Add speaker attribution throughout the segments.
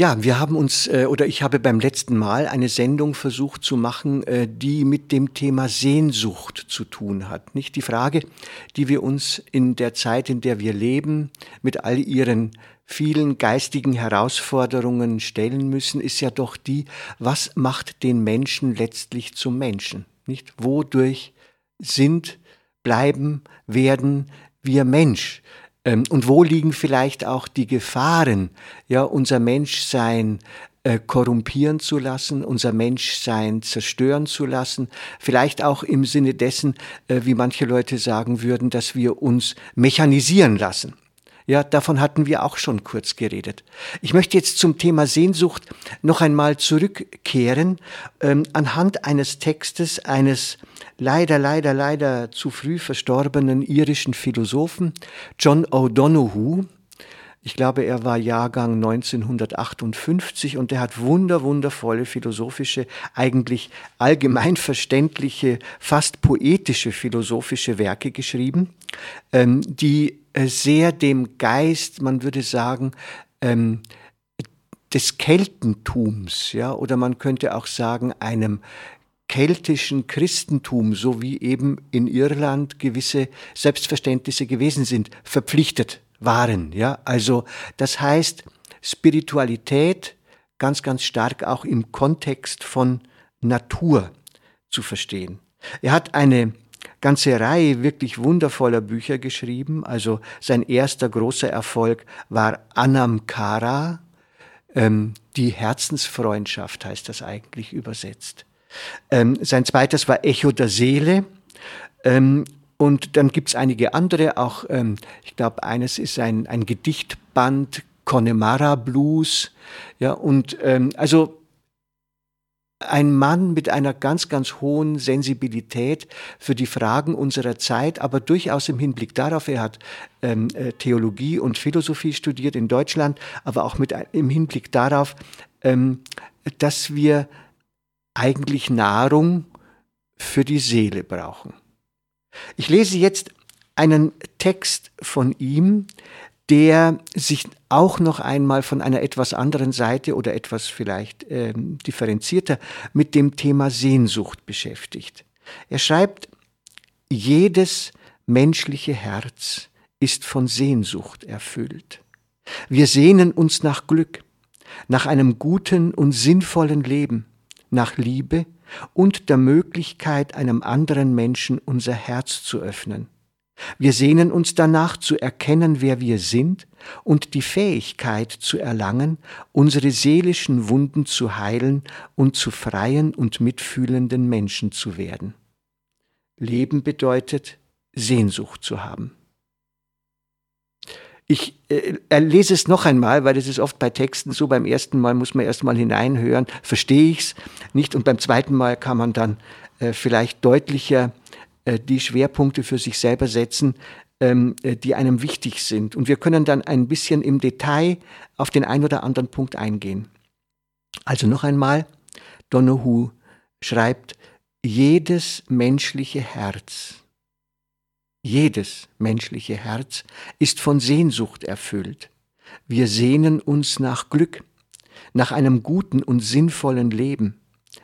Speaker 1: Ja, wir haben uns äh, oder ich habe beim letzten Mal eine Sendung versucht zu machen, äh, die mit dem Thema Sehnsucht zu tun hat. Nicht die Frage, die wir uns in der Zeit, in der wir leben, mit all ihren vielen geistigen Herausforderungen stellen müssen, ist ja doch die, was macht den Menschen letztlich zum Menschen? Nicht? Wodurch sind, bleiben, werden wir Mensch? Ähm, und wo liegen vielleicht auch die Gefahren, ja, unser Menschsein äh, korrumpieren zu lassen, unser Menschsein zerstören zu lassen, vielleicht auch im Sinne dessen, äh, wie manche Leute sagen würden, dass wir uns mechanisieren lassen. Ja, davon hatten wir auch schon kurz geredet. Ich möchte jetzt zum Thema Sehnsucht noch einmal zurückkehren, ähm, anhand eines Textes eines leider, leider, leider zu früh verstorbenen irischen Philosophen, John O'Donoghue. Ich glaube, er war Jahrgang 1958 und er hat wunder, wundervolle philosophische, eigentlich allgemein verständliche, fast poetische philosophische Werke geschrieben, ähm, die sehr dem Geist, man würde sagen, ähm, des Keltentums, ja, oder man könnte auch sagen, einem keltischen Christentum, so wie eben in Irland gewisse Selbstverständnisse gewesen sind, verpflichtet waren. Ja, also das heißt Spiritualität ganz, ganz stark auch im Kontext von Natur zu verstehen. Er hat eine ganze Reihe wirklich wundervoller Bücher geschrieben. Also sein erster großer Erfolg war Anamkara, ähm, die Herzensfreundschaft heißt das eigentlich übersetzt. Ähm, sein zweites war Echo der Seele. Ähm, und dann gibt es einige andere, auch, ähm, ich glaube, eines ist ein, ein Gedichtband, Connemara Blues. Ja, und ähm, also ein Mann mit einer ganz, ganz hohen Sensibilität für die Fragen unserer Zeit, aber durchaus im Hinblick darauf, er hat ähm, äh, Theologie und Philosophie studiert in Deutschland, aber auch mit, im Hinblick darauf, ähm, dass wir eigentlich Nahrung für die Seele brauchen. Ich lese jetzt einen Text von ihm, der sich auch noch einmal von einer etwas anderen Seite oder etwas vielleicht ähm, differenzierter mit dem Thema Sehnsucht beschäftigt. Er schreibt, jedes menschliche Herz ist von Sehnsucht erfüllt. Wir sehnen uns nach Glück, nach einem guten und sinnvollen Leben, nach Liebe und der Möglichkeit, einem anderen Menschen unser Herz zu öffnen. Wir sehnen uns danach zu erkennen, wer wir sind und die Fähigkeit zu erlangen, unsere seelischen Wunden zu heilen und zu freien und mitfühlenden Menschen zu werden. Leben bedeutet, Sehnsucht zu haben. Ich äh, lese es noch einmal, weil das ist oft bei Texten so, beim ersten Mal muss man erst mal hineinhören, verstehe ich es nicht und beim zweiten Mal kann man dann äh, vielleicht deutlicher äh, die Schwerpunkte für sich selber setzen, ähm, äh, die einem wichtig sind. Und wir können dann ein bisschen im Detail auf den einen oder anderen Punkt eingehen. Also noch einmal, Donoghue schreibt, jedes menschliche Herz jedes menschliche Herz ist von Sehnsucht erfüllt. Wir sehnen uns nach Glück, nach einem guten und sinnvollen Leben,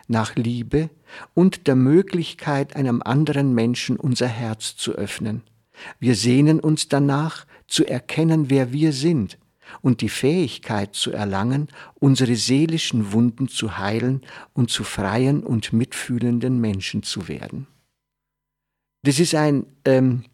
Speaker 1: nach Liebe und der Möglichkeit, einem anderen Menschen unser Herz zu öffnen. Wir sehnen uns danach, zu erkennen, wer wir sind und die Fähigkeit zu erlangen, unsere seelischen Wunden zu heilen und zu freien und mitfühlenden Menschen zu werden. Das ist ein, ähm,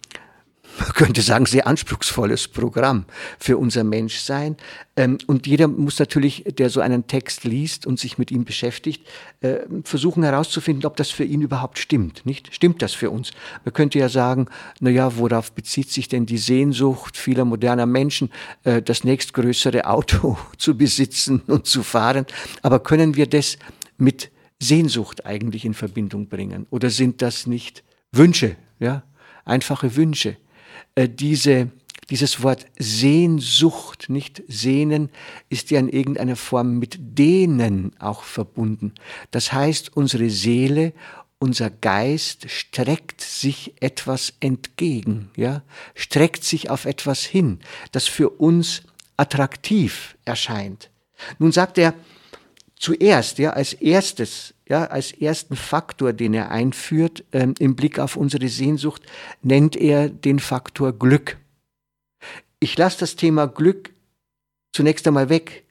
Speaker 1: man könnte sagen, sehr anspruchsvolles Programm für unser Menschsein. Ähm, und jeder muss natürlich, der so einen Text liest und sich mit ihm beschäftigt, äh, versuchen herauszufinden, ob das für ihn überhaupt stimmt. Nicht? Stimmt das für uns? Man könnte ja sagen, na ja, worauf bezieht sich denn die Sehnsucht vieler moderner Menschen, äh, das nächstgrößere Auto zu besitzen und zu fahren? Aber können wir das mit Sehnsucht eigentlich in Verbindung bringen? Oder sind das nicht Wünsche, ja? Einfache Wünsche? Äh, diese, dieses Wort Sehnsucht, nicht Sehnen, ist ja in irgendeiner Form mit Dehnen auch verbunden. Das heißt, unsere Seele, unser Geist streckt sich etwas entgegen, ja, streckt sich auf etwas hin, das für uns attraktiv erscheint. Nun sagt er zuerst, ja, als erstes, ja, als ersten Faktor, den er einführt ähm, im Blick auf unsere Sehnsucht, nennt er den Faktor Glück. Ich lasse das Thema Glück zunächst einmal weg,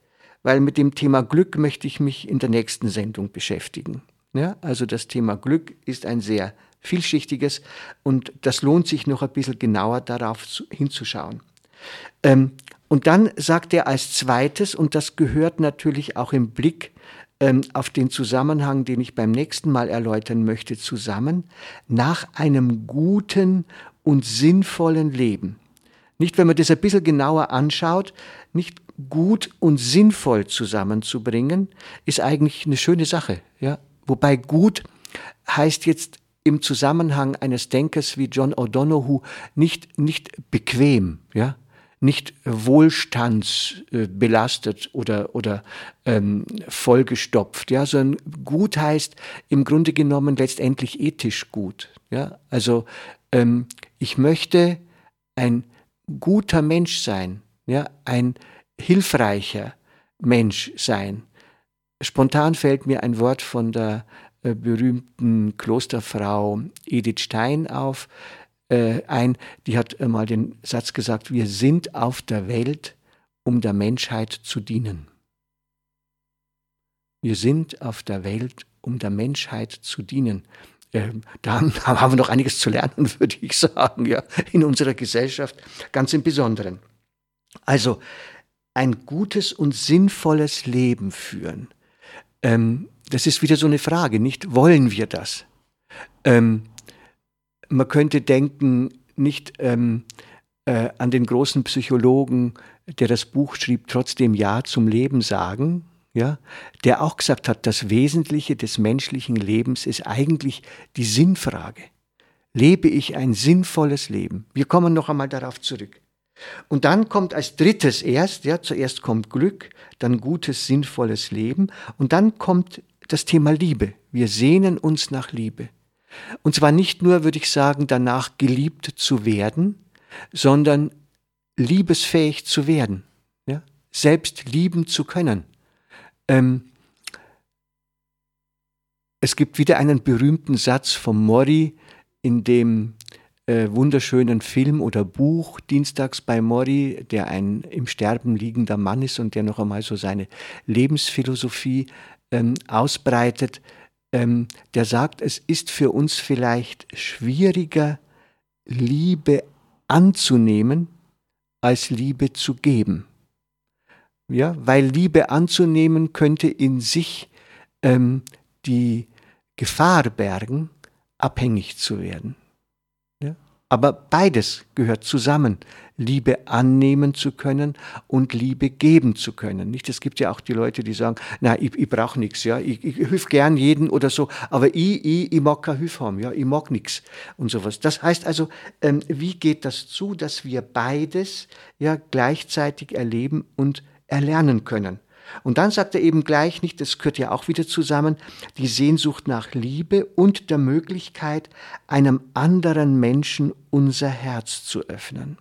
Speaker 1: weil mit dem Thema Glück möchte ich mich in der nächsten Sendung beschäftigen. Ja, also das Thema Glück ist ein sehr vielschichtiges und das lohnt sich noch ein bisschen genauer darauf zu, hinzuschauen. Ähm, und dann sagt er als zweites, und das gehört natürlich auch im Blick ähm, auf den Zusammenhang, den ich beim nächsten Mal erläutern möchte, zusammen, nach einem guten und sinnvollen Leben. Nicht, wenn man das ein bisschen genauer anschaut, nicht gut und sinnvoll zusammenzubringen, ist eigentlich eine schöne Sache. Ja? Wobei gut heißt jetzt im Zusammenhang eines Denkers wie John O'Donoghue nicht, nicht bequem, ja? Nicht wohlstandsbelastet oder, oder ähm, vollgestopft, ja, sondern gut heißt im Grunde genommen letztendlich ethisch gut. Ja? Also ähm, ich möchte ein guter Mensch sein, ja, ein hilfreicher Mensch sein. Spontan fällt mir ein Wort von der äh, berühmten Klosterfrau Edith Stein auf, äh, ein, die hat mal den Satz gesagt, wir sind auf der Welt, um der Menschheit zu dienen. Wir sind auf der Welt, um der Menschheit zu dienen. Ähm, da haben wir noch einiges zu lernen, würde ich sagen, ja, in unserer Gesellschaft, ganz im Besonderen. Also ein gutes und sinnvolles Leben führen. Ähm, das ist wieder so eine Frage, nicht? Wollen wir das? Ähm, man könnte denken, nicht ähm, äh, an den großen Psychologen, der das Buch schrieb, trotzdem Ja zum Leben sagen, ja, der auch gesagt hat, das Wesentliche des menschlichen Lebens ist eigentlich die Sinnfrage. Lebe ich ein sinnvolles Leben? Wir kommen noch einmal darauf zurück. Und dann kommt als drittes erst, ja, zuerst kommt Glück, dann gutes, sinnvolles Leben und dann kommt das Thema Liebe. Wir sehnen uns nach Liebe. Und zwar nicht nur, würde ich sagen, danach geliebt zu werden, sondern liebesfähig zu werden, ja? selbst lieben zu können. Ähm, es gibt wieder einen berühmten Satz von Mori in dem äh, wunderschönen Film oder Buch Dienstags bei Mori, der ein im Sterben liegender Mann ist und der noch einmal so seine Lebensphilosophie ähm, ausbreitet ähm, der sagt, es ist für uns vielleicht schwieriger, Liebe anzunehmen, als Liebe zu geben. Ja, weil Liebe anzunehmen könnte in sich ähm, die Gefahr bergen, abhängig zu werden. Aber beides gehört zusammen, Liebe annehmen zu können und Liebe geben zu können. Nicht? Es gibt ja auch die Leute, die sagen, na, ich, ich brauche nichts, ja, ich, ich hilf gern jeden oder so, aber ich, ich, ich mag kein Hilfe haben, ja, ich mag nichts und sowas. Das heißt also, ähm, wie geht das zu, dass wir beides ja gleichzeitig erleben und erlernen können? Und dann sagt er eben gleich nicht, das gehört ja auch wieder zusammen, die Sehnsucht nach Liebe und der Möglichkeit, einem anderen Menschen unser Herz zu öffnen.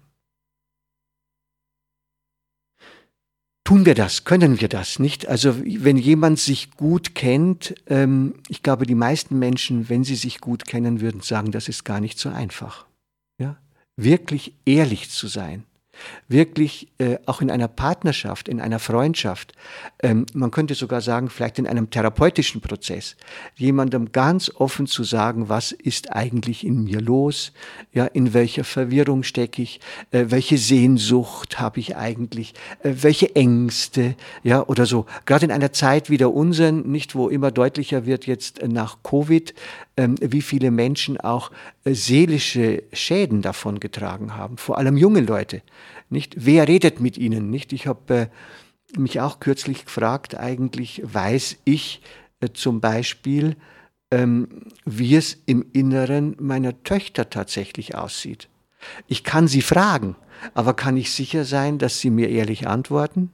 Speaker 1: Tun wir das? Können wir das nicht? Also wenn jemand sich gut kennt, ähm, ich glaube, die meisten Menschen, wenn sie sich gut kennen, würden sagen, das ist gar nicht so einfach. Ja? Wirklich ehrlich zu sein wirklich äh, auch in einer Partnerschaft, in einer Freundschaft, ähm, man könnte sogar sagen, vielleicht in einem therapeutischen Prozess, jemandem ganz offen zu sagen, was ist eigentlich in mir los, ja, in welcher Verwirrung stecke ich, äh, welche Sehnsucht habe ich eigentlich, äh, welche Ängste, ja, oder so. Gerade in einer Zeit wie der unseren, nicht wo immer deutlicher wird jetzt nach Covid, wie viele Menschen auch äh, seelische Schäden davon getragen haben, vor allem junge Leute. Nicht, wer redet mit ihnen? Nicht, ich habe äh, mich auch kürzlich gefragt. Eigentlich weiß ich äh, zum Beispiel, ähm, wie es im Inneren meiner Töchter tatsächlich aussieht. Ich kann sie fragen, aber kann ich sicher sein, dass sie mir ehrlich antworten?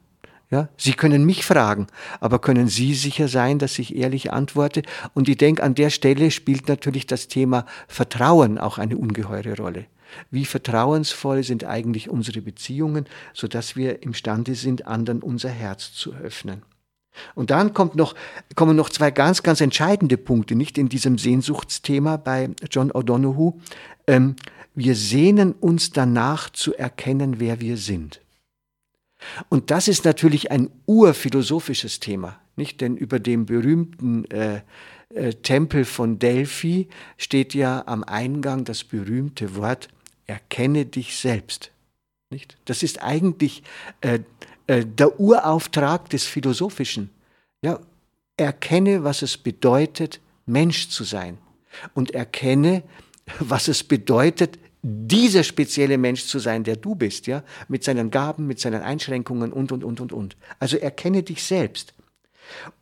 Speaker 1: Ja, Sie können mich fragen, aber können Sie sicher sein, dass ich ehrlich antworte? Und ich denke, an der Stelle spielt natürlich das Thema Vertrauen auch eine ungeheure Rolle. Wie vertrauensvoll sind eigentlich unsere Beziehungen, sodass wir imstande sind, anderen unser Herz zu öffnen. Und dann kommt noch, kommen noch zwei ganz, ganz entscheidende Punkte, nicht in diesem Sehnsuchtsthema bei John O'Donoghue. Ähm, wir sehnen uns danach zu erkennen, wer wir sind. Und das ist natürlich ein urphilosophisches Thema, nicht? Denn über dem berühmten äh, äh, Tempel von Delphi steht ja am Eingang das berühmte Wort erkenne dich selbst. Nicht? Das ist eigentlich äh, äh, der Urauftrag des Philosophischen. Ja, erkenne, was es bedeutet, Mensch zu sein. Und erkenne, was es bedeutet, dieser spezielle Mensch zu sein, der du bist, ja, mit seinen Gaben, mit seinen Einschränkungen und, und, und, und, und. Also erkenne dich selbst.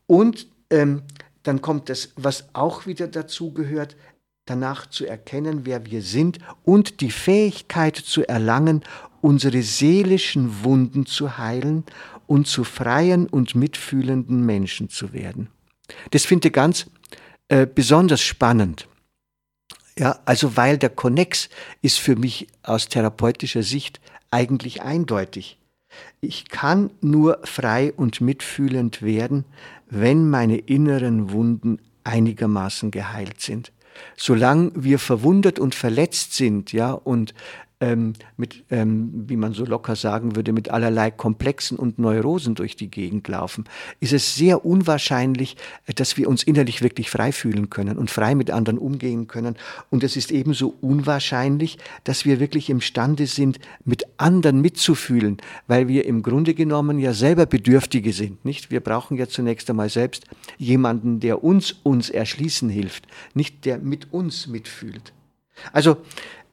Speaker 1: Und ähm, dann kommt das, was auch wieder dazu gehört, danach zu erkennen, wer wir sind und die Fähigkeit zu erlangen, unsere seelischen Wunden zu heilen und zu freien und mitfühlenden Menschen zu werden. Das finde ich ganz äh, besonders spannend. Ja, also weil der Konnex ist für mich aus therapeutischer Sicht eigentlich eindeutig. Ich kann nur frei und mitfühlend werden, wenn meine inneren Wunden einigermaßen geheilt sind solange wir verwundert und verletzt sind, ja, und ähm, mit, ähm, wie man so locker sagen würde, mit allerlei Komplexen und Neurosen durch die Gegend laufen, ist es sehr unwahrscheinlich, dass wir uns innerlich wirklich frei fühlen können und frei mit anderen umgehen können. Und es ist ebenso unwahrscheinlich, dass wir wirklich imstande sind, mit anderen mitzufühlen, weil wir im Grunde genommen ja selber Bedürftige sind, nicht? Wir brauchen ja zunächst einmal selbst jemanden, der uns uns erschließen hilft, nicht der mit uns mitfühlt. Also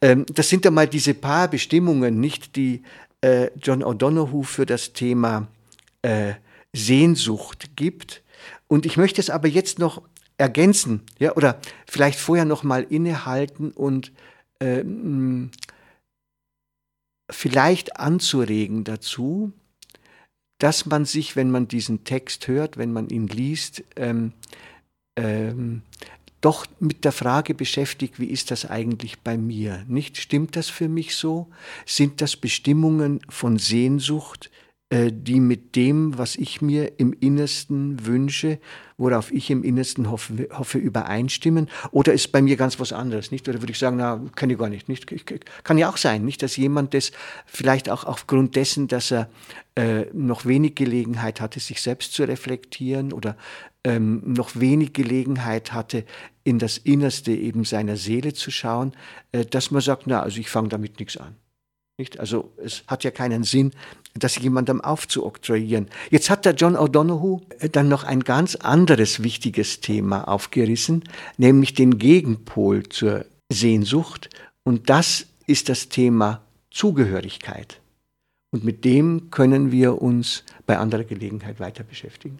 Speaker 1: ähm, das sind einmal diese paar Bestimmungen, nicht die äh, John O'Donoghue für das Thema äh, Sehnsucht gibt. Und ich möchte es aber jetzt noch ergänzen, ja, oder vielleicht vorher noch mal innehalten und äh, vielleicht anzuregen dazu, dass man sich, wenn man diesen Text hört, wenn man ihn liest, ähm, ähm, doch mit der Frage beschäftigt, wie ist das eigentlich bei mir? Nicht stimmt das für mich so? Sind das Bestimmungen von Sehnsucht, äh, die mit dem, was ich mir im Innersten wünsche, worauf ich im Innersten hoffe, hoffe, übereinstimmen? Oder ist bei mir ganz was anderes, nicht? Oder würde ich sagen, na, kenne ich gar nicht, nicht? Kann ja auch sein, nicht? Dass jemand das vielleicht auch aufgrund dessen, dass er äh, noch wenig Gelegenheit hatte, sich selbst zu reflektieren oder ähm, noch wenig Gelegenheit hatte, in das Innerste eben seiner Seele zu schauen, äh, dass man sagt, na, also ich fange damit nichts an. Nicht? Also es hat ja keinen Sinn, das jemandem aufzuoktroyieren. Jetzt hat der John O'Donoghue äh, dann noch ein ganz anderes wichtiges Thema aufgerissen, nämlich den Gegenpol zur Sehnsucht. Und das ist das Thema Zugehörigkeit. Und mit dem können wir uns bei anderer Gelegenheit weiter beschäftigen.